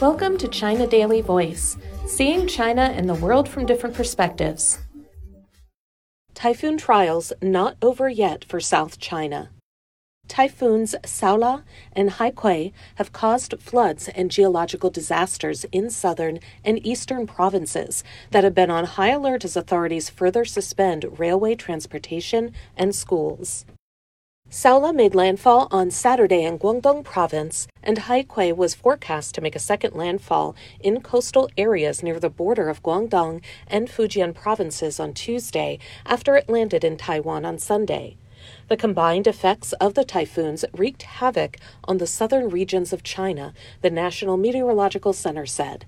Welcome to China Daily Voice, seeing China and the world from different perspectives. Typhoon trials not over yet for South China. Typhoons Saola and Haikui have caused floods and geological disasters in southern and eastern provinces that have been on high alert as authorities further suspend railway transportation and schools. Saola made landfall on Saturday in Guangdong province, and Haikui was forecast to make a second landfall in coastal areas near the border of Guangdong and Fujian provinces on Tuesday after it landed in Taiwan on Sunday. The combined effects of the typhoons wreaked havoc on the southern regions of China, the National Meteorological Center said.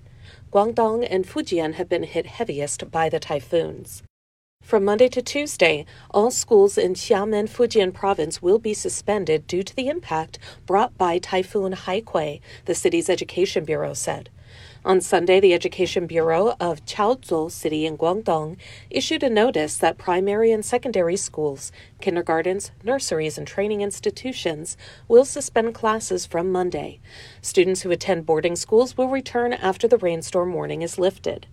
Guangdong and Fujian have been hit heaviest by the typhoons. From Monday to Tuesday, all schools in Xiamen, Fujian province will be suspended due to the impact brought by Typhoon Haikui, the city's education bureau said. On Sunday, the Education Bureau of Chaozhou City in Guangdong issued a notice that primary and secondary schools, kindergartens, nurseries, and training institutions will suspend classes from Monday. Students who attend boarding schools will return after the rainstorm warning is lifted.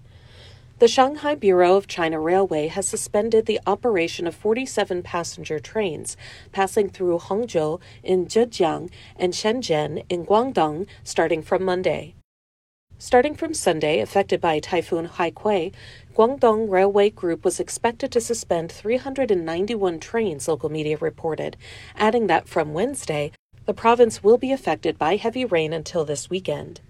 The Shanghai Bureau of China Railway has suspended the operation of 47 passenger trains passing through Hangzhou in Zhejiang and Shenzhen in Guangdong starting from Monday. Starting from Sunday, affected by Typhoon Haikui, Guangdong Railway Group was expected to suspend 391 trains, local media reported, adding that from Wednesday, the province will be affected by heavy rain until this weekend.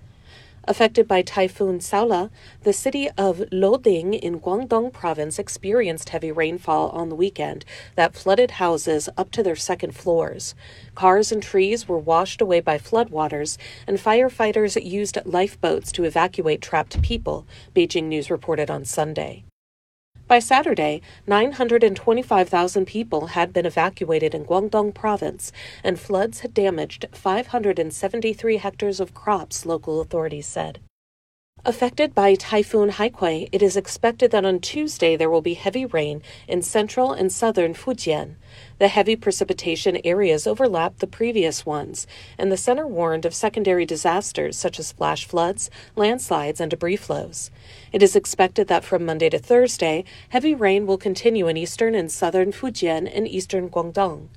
Affected by Typhoon Saola, the city of Luoding in Guangdong province experienced heavy rainfall on the weekend that flooded houses up to their second floors. Cars and trees were washed away by floodwaters, and firefighters used lifeboats to evacuate trapped people, Beijing News reported on Sunday. By Saturday, 925,000 people had been evacuated in Guangdong province, and floods had damaged 573 hectares of crops, local authorities said. Affected by Typhoon Haikui, it is expected that on Tuesday there will be heavy rain in central and southern Fujian. The heavy precipitation areas overlap the previous ones, and the center warned of secondary disasters such as flash floods, landslides, and debris flows. It is expected that from Monday to Thursday, heavy rain will continue in eastern and southern Fujian and eastern Guangdong.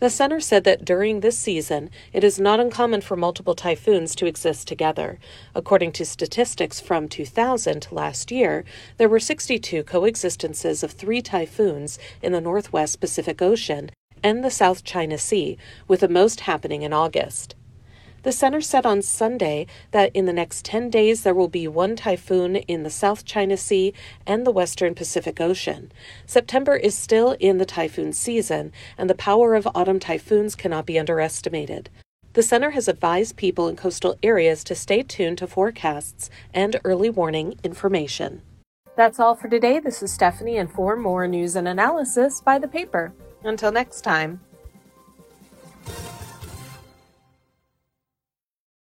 The center said that during this season, it is not uncommon for multiple typhoons to exist together. According to statistics from 2000 to last year, there were 62 coexistences of three typhoons in the northwest Pacific Ocean and the South China Sea, with the most happening in August. The center said on Sunday that in the next 10 days there will be one typhoon in the South China Sea and the Western Pacific Ocean. September is still in the typhoon season, and the power of autumn typhoons cannot be underestimated. The center has advised people in coastal areas to stay tuned to forecasts and early warning information. That's all for today. This is Stephanie, and for more news and analysis, buy the paper. Until next time.